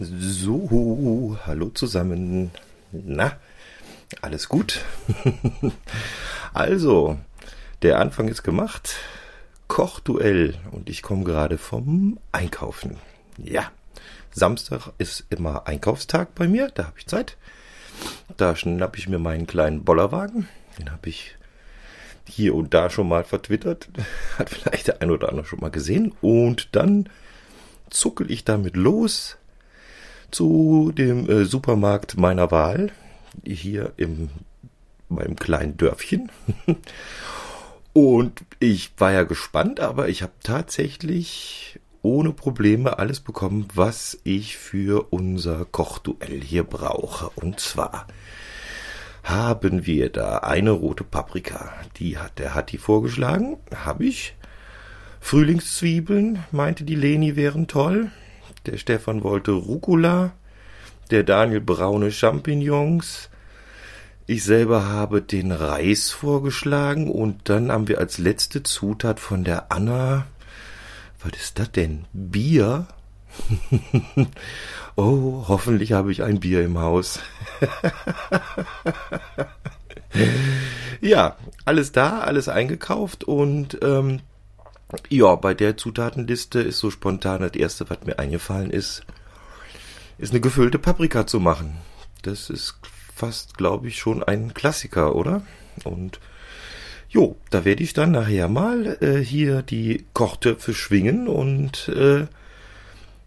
So, hallo zusammen. Na, alles gut? also, der Anfang ist gemacht. Kochduell und ich komme gerade vom Einkaufen. Ja, Samstag ist immer Einkaufstag bei mir, da habe ich Zeit. Da schnapp ich mir meinen kleinen Bollerwagen. Den habe ich hier und da schon mal vertwittert. Hat vielleicht der ein oder andere schon mal gesehen. Und dann zuckel ich damit los zu dem äh, Supermarkt meiner Wahl, hier im meinem kleinen Dörfchen. Und ich war ja gespannt, aber ich habe tatsächlich ohne Probleme alles bekommen, was ich für unser Kochduell hier brauche. Und zwar haben wir da eine rote Paprika. Die hat der Hatti vorgeschlagen. Habe ich. Frühlingszwiebeln, meinte die Leni, wären toll. Der Stefan wollte Rucola, der Daniel braune Champignons. Ich selber habe den Reis vorgeschlagen und dann haben wir als letzte Zutat von der Anna, was ist das denn? Bier? oh, hoffentlich habe ich ein Bier im Haus. ja, alles da, alles eingekauft und ähm, ja, bei der Zutatenliste ist so spontan das erste, was mir eingefallen ist, ist eine gefüllte Paprika zu machen. Das ist fast, glaube ich, schon ein Klassiker, oder? Und jo, da werde ich dann nachher mal äh, hier die Kochtöpfe schwingen und äh,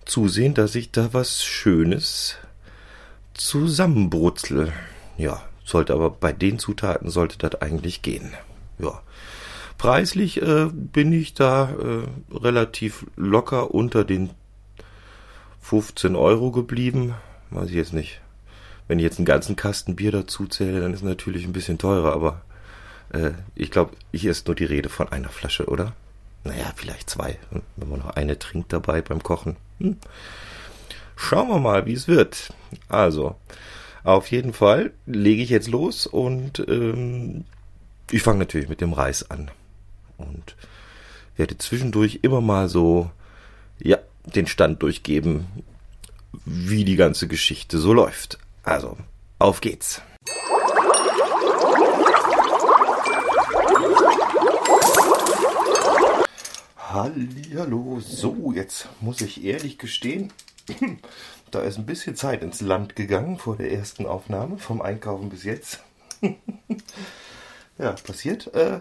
zusehen, dass ich da was Schönes zusammenbrutzel. Ja, sollte aber bei den Zutaten sollte das eigentlich gehen. Ja. Preislich äh, bin ich da äh, relativ locker unter den 15 Euro geblieben. Weiß ich jetzt nicht. Wenn ich jetzt einen ganzen Kasten Bier dazu zähle, dann ist es natürlich ein bisschen teurer, aber äh, ich glaube, hier ist nur die Rede von einer Flasche, oder? Naja, vielleicht zwei, hm, wenn man noch eine trinkt dabei beim Kochen. Hm. Schauen wir mal, wie es wird. Also, auf jeden Fall lege ich jetzt los und ähm, ich fange natürlich mit dem Reis an und werde zwischendurch immer mal so, ja, den Stand durchgeben, wie die ganze Geschichte so läuft. Also, auf geht's. Hallo, so, jetzt muss ich ehrlich gestehen, da ist ein bisschen Zeit ins Land gegangen vor der ersten Aufnahme, vom Einkaufen bis jetzt. ja, passiert. Äh,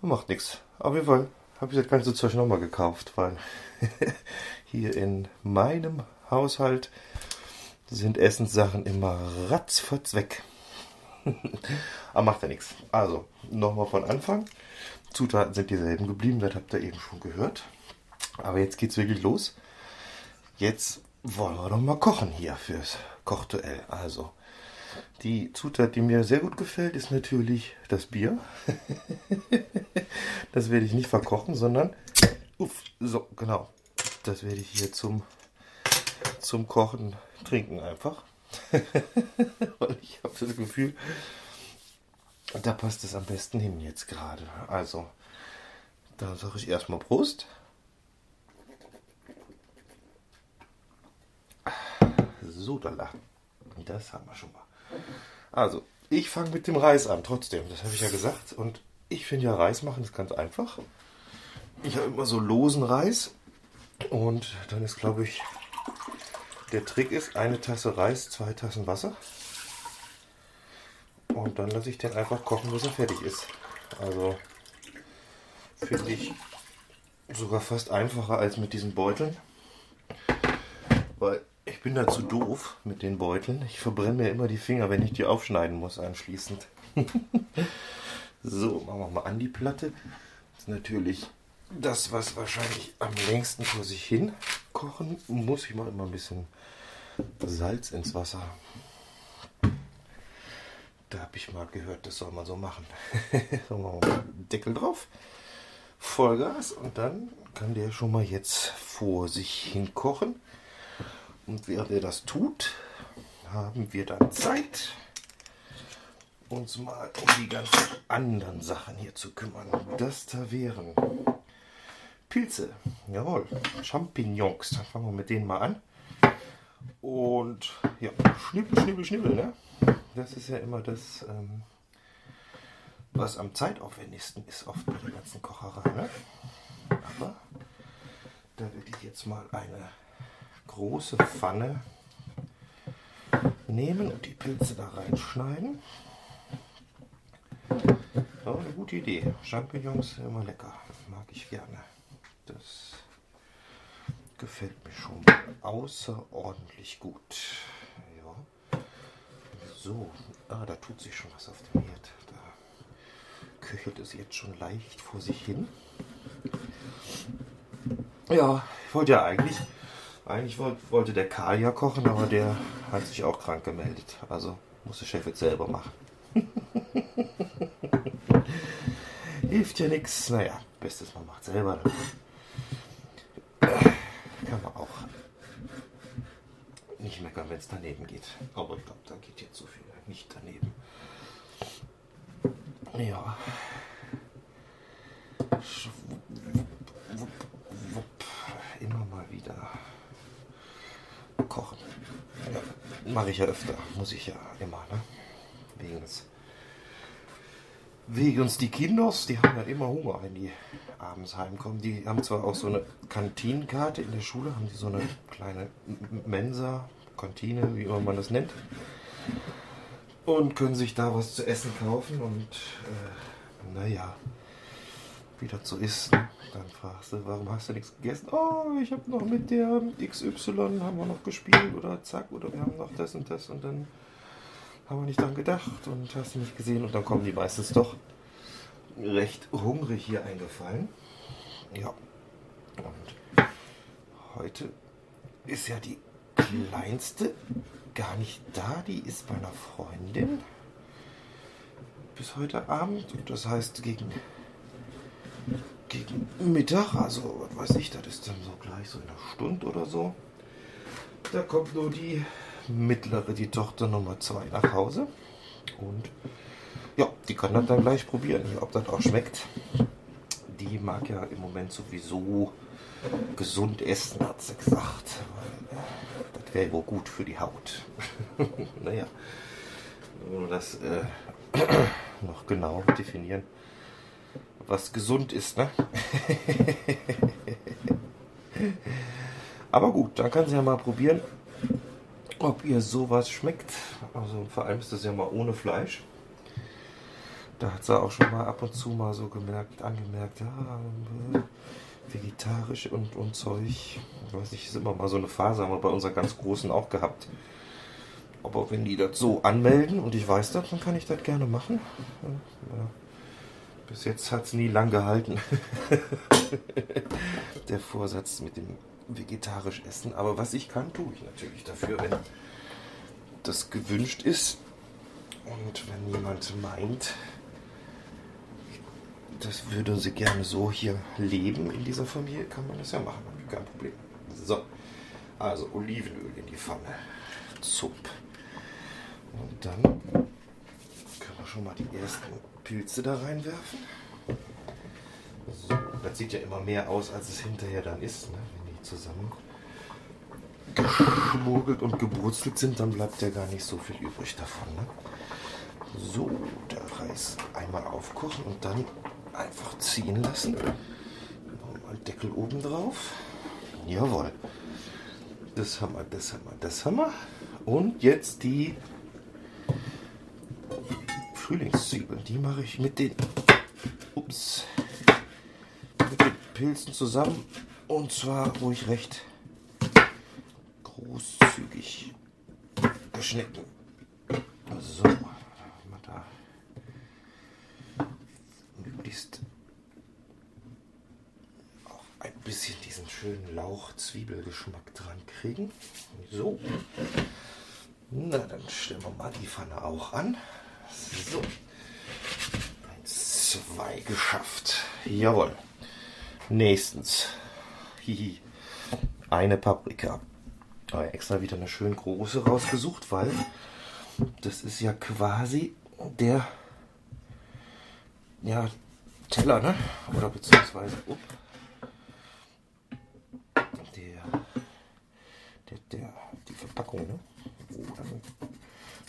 Macht nichts. Auf jeden Fall habe ich das ganze Zeug nochmal gekauft, weil hier in meinem Haushalt sind Essenssachen immer ratzfatz weg. Aber macht ja nichts. Also, nochmal von Anfang. Zutaten sind dieselben geblieben, das habt ihr eben schon gehört. Aber jetzt geht's wirklich los. Jetzt wollen wir doch mal kochen hier fürs Kochduell. Also, die Zutat, die mir sehr gut gefällt, ist natürlich das Bier. das werde ich nicht verkochen, sondern uff, so genau. Das werde ich hier zum zum Kochen trinken einfach. Weil ich habe das Gefühl, da passt es am besten hin jetzt gerade. Also, da sage ich erstmal Prost. So, da lachen. Das haben wir schon mal. Also, ich fange mit dem Reis an, trotzdem. Das habe ich ja gesagt. Und ich finde ja, Reis machen ist ganz einfach. Ich habe immer so losen Reis. Und dann ist, glaube ich, der Trick ist, eine Tasse Reis, zwei Tassen Wasser. Und dann lasse ich den einfach kochen, bis er fertig ist. Also finde ich sogar fast einfacher als mit diesen Beuteln. Weil ich bin da zu doof mit den Beuteln. Ich verbrenne mir immer die Finger, wenn ich die aufschneiden muss anschließend. so, machen wir mal an die Platte. Das ist natürlich das, was wahrscheinlich am längsten vor sich hin kochen muss. Ich mache immer ein bisschen Salz ins Wasser. Da habe ich mal gehört, das soll man so machen. so machen wir mal Deckel drauf. Vollgas und dann kann der schon mal jetzt vor sich hin kochen. Und während er das tut, haben wir dann Zeit, uns mal um die ganzen anderen Sachen hier zu kümmern. Das da wären Pilze, jawohl, Champignons. Dann fangen wir mit denen mal an. Und ja, schnippel, schnippel, schnippel, ne? Das ist ja immer das, ähm, was am zeitaufwendigsten ist, oft bei der ganzen Kocherei, ne? Aber da werde ich jetzt mal eine große Pfanne nehmen und die Pilze da reinschneiden. Oh, eine gute Idee. Champignons sind immer lecker. Mag ich gerne. Das gefällt mir schon außerordentlich gut. Ja. So, ah, da tut sich schon was auf dem Herd. Da köchelt es jetzt schon leicht vor sich hin. Ja, ich wollte ja eigentlich, eigentlich wollte der Karl ja kochen, aber der hat sich auch krank gemeldet. Also muss der Chef jetzt selber machen. Hilft ja nichts. Naja, bestes man macht selber. Kann man auch nicht meckern, wenn es daneben geht. Aber ich glaube, da geht jetzt so viel nicht daneben. Ja. Immer mal wieder kochen. Ja, Mache ich ja öfter. Muss ich ja immer, ne? Wegen des wegen uns die Kinders, die haben ja immer Hunger, wenn die abends heimkommen. Die haben zwar auch so eine Kantinenkarte in der Schule, haben die so eine kleine Mensa, Kantine, wie immer man das nennt. Und können sich da was zu essen kaufen und äh, naja, wie das so ist, ne? dann fragst du, warum hast du nichts gegessen? Oh, ich habe noch mit der XY haben wir noch gespielt oder zack, oder wir haben noch das und das und dann haben wir nicht dran gedacht und hast du nicht gesehen und dann kommen die meistens doch recht hungrig hier eingefallen. Ja. Und heute ist ja die kleinste gar nicht da, die ist bei einer Freundin bis heute Abend. Das heißt gegen, gegen Mittag, also was weiß ich, das ist dann so gleich so in einer Stunde oder so. Da kommt nur die mittlere, die Tochter Nummer 2 nach Hause. Und ja, die kann das dann gleich probieren, ob das auch schmeckt. Die mag ja im Moment sowieso gesund essen, hat sie gesagt. Das wäre wohl gut für die Haut. naja, nur das äh, noch genau definieren, was gesund ist, ne? Aber gut, dann kann sie ja mal probieren, ob ihr sowas schmeckt. Also vor allem ist das ja mal ohne Fleisch. Da hat sie auch schon mal ab und zu mal so gemerkt, angemerkt, ja, vegetarisch und, und Zeug. Ich weiß nicht, ist immer mal so eine Phase, haben wir bei unseren ganz Großen auch gehabt. Aber wenn die das so anmelden und ich weiß das, dann kann ich das gerne machen. Ja. Bis jetzt hat es nie lang gehalten. Der Vorsatz mit dem vegetarisch essen. Aber was ich kann, tue ich natürlich dafür, wenn das gewünscht ist. Und wenn jemand meint, das würde sie gerne so hier leben in dieser Familie, kann man das ja machen. Kein Problem. So, also Olivenöl in die Pfanne. Zup. Und dann schon mal die ersten Pilze da reinwerfen. So, das sieht ja immer mehr aus, als es hinterher dann ist. Ne? zusammen geschmuggelt und gebrutzelt sind, dann bleibt ja gar nicht so viel übrig davon. Ne? So, der Reis einmal aufkochen und dann einfach ziehen lassen. Mal Deckel oben drauf. Jawohl. Das haben wir, das haben wir, das haben wir. Und jetzt die Frühlingszwiebeln. Die mache ich mit den, ups, mit den Pilzen zusammen und zwar ruhig recht großzügig geschnitten. So, mal da möglichst auch ein bisschen diesen schönen Lauch-Zwiebelgeschmack dran kriegen. So. Na, dann stellen wir mal die Pfanne auch an. So. Eins, zwei geschafft. Jawohl. Nächstens Hihi. Eine Paprika. Aber extra wieder eine schön große rausgesucht, weil das ist ja quasi der ja, Teller, ne? Oder beziehungsweise up, der, der, der, die Verpackung Packung, ne? Wo dann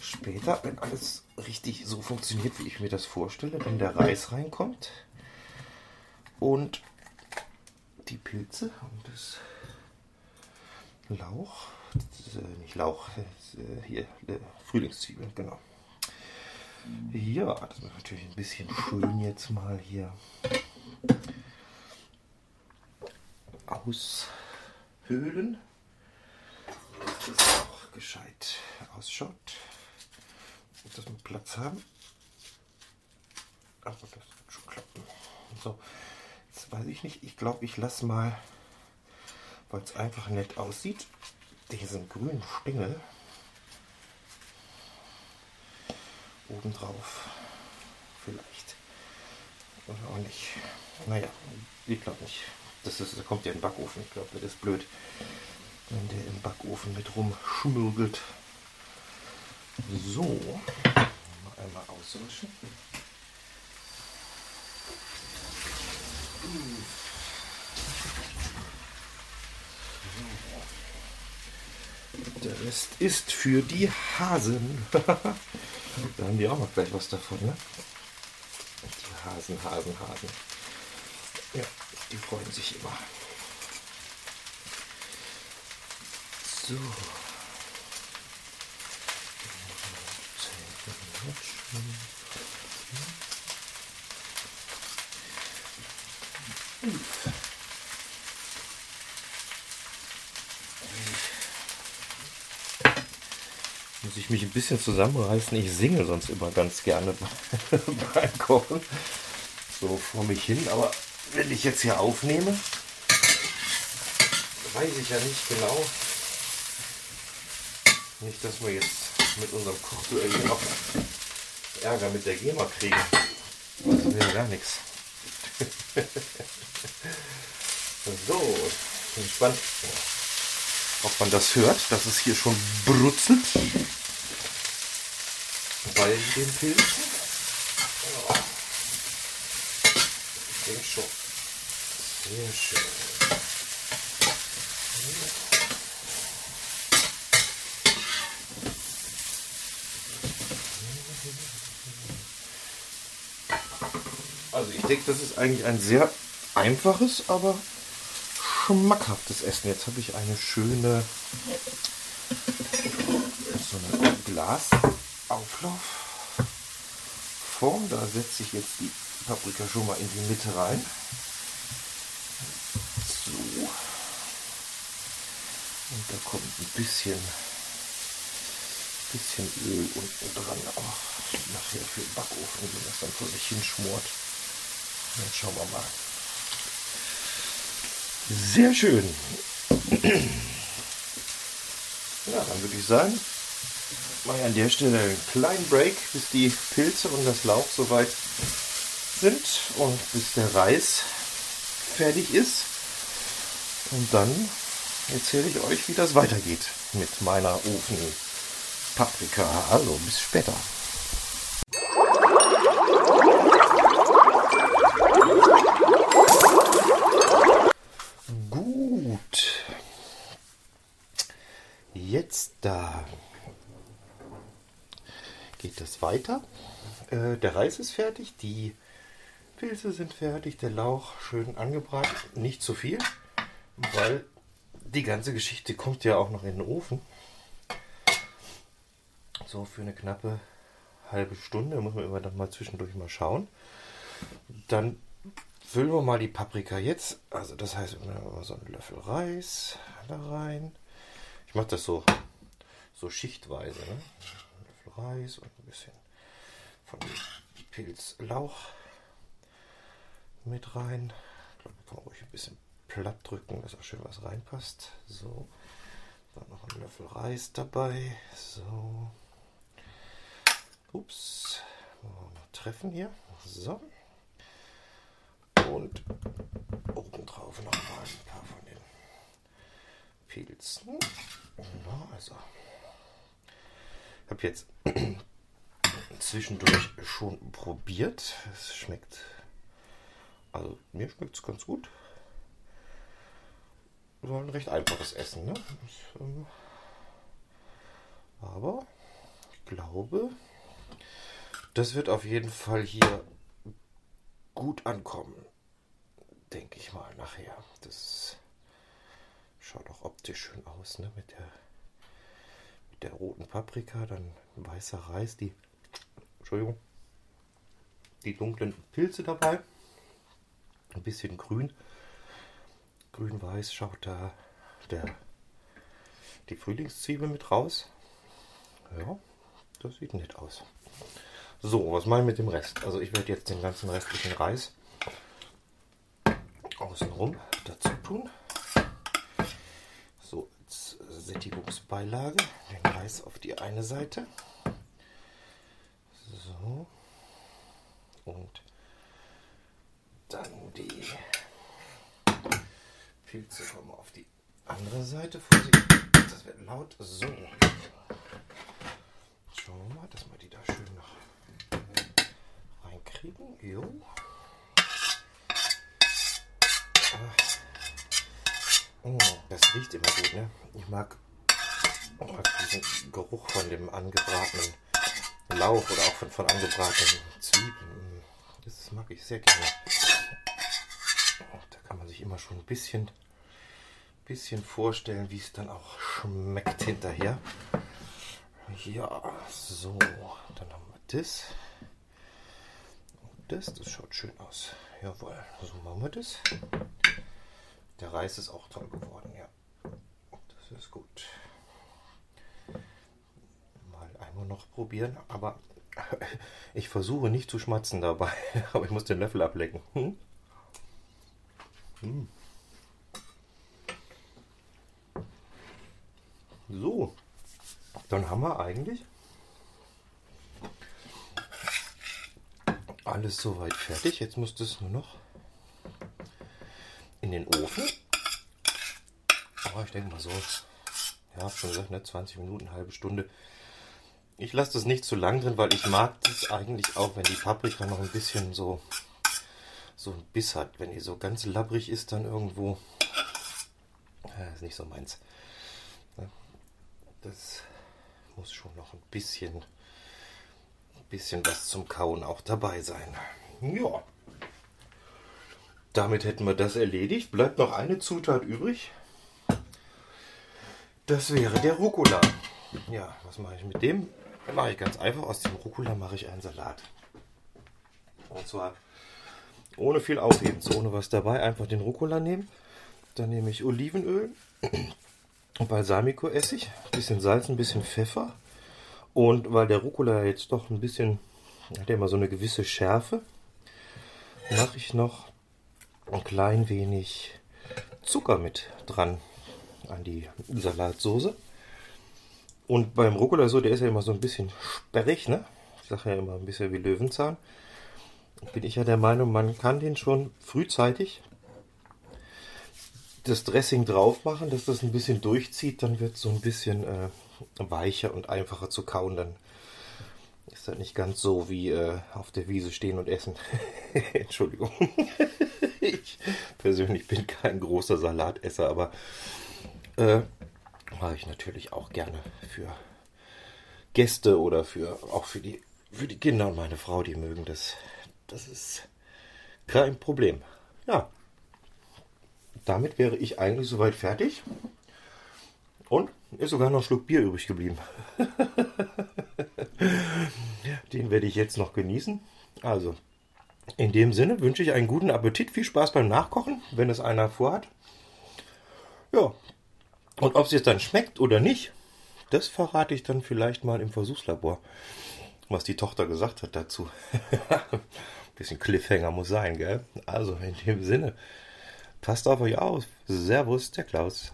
später, wenn alles richtig so funktioniert, wie ich mir das vorstelle, wenn der Reis reinkommt und die Pilze und das Lauch, das äh, nicht Lauch, das, äh, hier, äh, Frühlingszwiebeln, genau. Ja, das ist natürlich ein bisschen schön jetzt mal hier aushöhlen. Dass das auch gescheit ausschaut. Und dass wir Platz haben. Aber das wird schon klappen. So, jetzt weiß ich nicht. Ich glaube, ich lasse mal, weil es einfach nett aussieht, diesen grünen Stängel obendrauf. Vielleicht. Oder auch nicht. Naja, ich glaube nicht. Das, ist, das kommt ja in den Backofen. Ich glaube, das ist blöd, wenn der im Backofen mit rumschmürgelt. So, mal einmal auswischen. Der Rest ist für die Hasen. da haben die auch noch gleich was davon, ne? Die Hasen, Hasen, Hasen. Ja, die freuen sich immer. So. Muss ich mich ein bisschen zusammenreißen. Ich singe sonst immer ganz gerne beim Kochen. So vor mich hin. Aber wenn ich jetzt hier aufnehme, weiß ich ja nicht genau. Nicht, dass wir jetzt mit unserem Kochduell noch Ärger mit der GEMA kriegen. Das wäre gar nichts. so, bin gespannt, ob man das hört, dass es hier schon brutzelt bei den Pilzen. Ich denke schon. Sehr schön. Denke, das ist eigentlich ein sehr einfaches, aber schmackhaftes Essen. Jetzt habe ich eine schöne so eine Glasauflaufform. Da setze ich jetzt die Paprika schon mal in die Mitte rein. So. Und da kommt ein bisschen, bisschen Öl unten dran. Auch nachher für den Backofen, wenn das dann vor sich hinschmort. Dann schauen wir mal. Sehr schön. Ja, dann würde ich sagen, mache ich an der Stelle einen kleinen Break, bis die Pilze und das Lauch soweit sind und bis der Reis fertig ist. Und dann erzähle ich euch, wie das weitergeht mit meiner Ofen Paprika. Also bis später. Gut. Jetzt da geht es weiter. Äh, der Reis ist fertig, die Pilze sind fertig, der Lauch schön angebraten. Nicht zu viel, weil die ganze Geschichte kommt ja auch noch in den Ofen. So für eine knappe halbe Stunde muss man immer dann mal zwischendurch mal schauen. Dann füllen wir mal die Paprika jetzt. Also das heißt, so einen Löffel Reis da rein. Ich mache das so, so schichtweise. Ne? Reis und ein bisschen von Pilzlauch mit rein. Ich glaube, kann ruhig ein bisschen platt drücken, dass auch schön was reinpasst. So, dann noch ein Löffel Reis dabei. So. Ups. Treffen hier. So. Und obendrauf noch mal ein paar von den Pilzen. Also. Ich habe jetzt zwischendurch schon probiert. Es schmeckt also mir schmeckt es ganz gut. So ein recht einfaches Essen. Ne? Ähm, Aber ich glaube, das wird auf jeden Fall hier gut ankommen. Denke ich mal nachher. Das schaut auch optisch schön aus, ne? Mit der, mit der roten Paprika, dann weißer Reis, die. Entschuldigung. Die dunklen Pilze dabei. Ein bisschen grün. Grün-weiß schaut da der, die Frühlingszwiebel mit raus. Ja, das sieht nett aus. So, was mache ich mit dem Rest? Also ich werde jetzt den ganzen restlichen Reis außenrum dazu tun. So, als Sättigungsbeilage den Reis auf die eine Seite. Und dann die Pilze kommen auf die andere Seite. Vorsicht, das wird laut. So. Schauen wir mal, dass wir die da schön noch reinkriegen. Jo. Oh, das riecht immer gut, ne? Ich mag, ich mag diesen Geruch von dem angebratenen Lauch oder auch von, von angebratenen Zwiebeln. Das mag ich sehr gerne. Da kann man sich immer schon ein bisschen, bisschen vorstellen, wie es dann auch schmeckt hinterher. Ja, so, dann haben wir das. Und das, das schaut schön aus. Jawohl, so machen wir das. Der Reis ist auch toll geworden, ja. Das ist gut. Einmal noch probieren, aber ich versuche nicht zu schmatzen dabei. Aber ich muss den Löffel ablecken. Hm? Hm. So, dann haben wir eigentlich alles soweit fertig. Jetzt muss das nur noch in den Ofen. Aber ich denke mal so, ja, schon gesagt, ne, 20 Minuten, halbe Stunde. Ich lasse das nicht zu lang drin, weil ich mag das eigentlich auch, wenn die Paprika noch ein bisschen so, so ein Biss hat. Wenn die so ganz labbrig ist, dann irgendwo, ja, ist nicht so meins. Das muss schon noch ein bisschen, ein bisschen was zum Kauen auch dabei sein. Ja. Damit hätten wir das erledigt. Bleibt noch eine Zutat übrig. Das wäre der Rucola. Ja, was mache ich mit dem? Mache ich ganz einfach. Aus dem Rucola mache ich einen Salat. Und zwar ohne viel Aufhebens, ohne was dabei. Einfach den Rucola nehmen. Dann nehme ich Olivenöl, Balsamico-Essig, ein bisschen Salz, ein bisschen Pfeffer. Und weil der Rucola jetzt doch ein bisschen, hat ja immer so eine gewisse Schärfe, mache ich noch ein klein wenig Zucker mit dran an die Salatsoße. Und beim Rucola so, der ist ja immer so ein bisschen sperrig, ne? Ich sage ja immer ein bisschen wie Löwenzahn. Bin ich ja der Meinung, man kann den schon frühzeitig das Dressing drauf machen, dass das ein bisschen durchzieht, dann wird es so ein bisschen äh, weicher und einfacher zu kauen. Dann ist das nicht ganz so wie äh, auf der Wiese stehen und essen. Entschuldigung. ich persönlich bin kein großer Salatesser, aber äh, mache ich natürlich auch gerne für Gäste oder für auch für die für die Kinder und meine Frau, die mögen das. Das ist kein Problem. Ja. Damit wäre ich eigentlich soweit fertig. Und ist sogar noch ein Schluck Bier übrig geblieben. Den werde ich jetzt noch genießen. Also, in dem Sinne wünsche ich einen guten Appetit, viel Spaß beim Nachkochen, wenn es einer vorhat. Ja, und ob es dann schmeckt oder nicht, das verrate ich dann vielleicht mal im Versuchslabor, was die Tochter gesagt hat dazu. Bisschen Cliffhanger muss sein, gell? Also in dem Sinne, passt auf euch auf. Servus, der Klaus.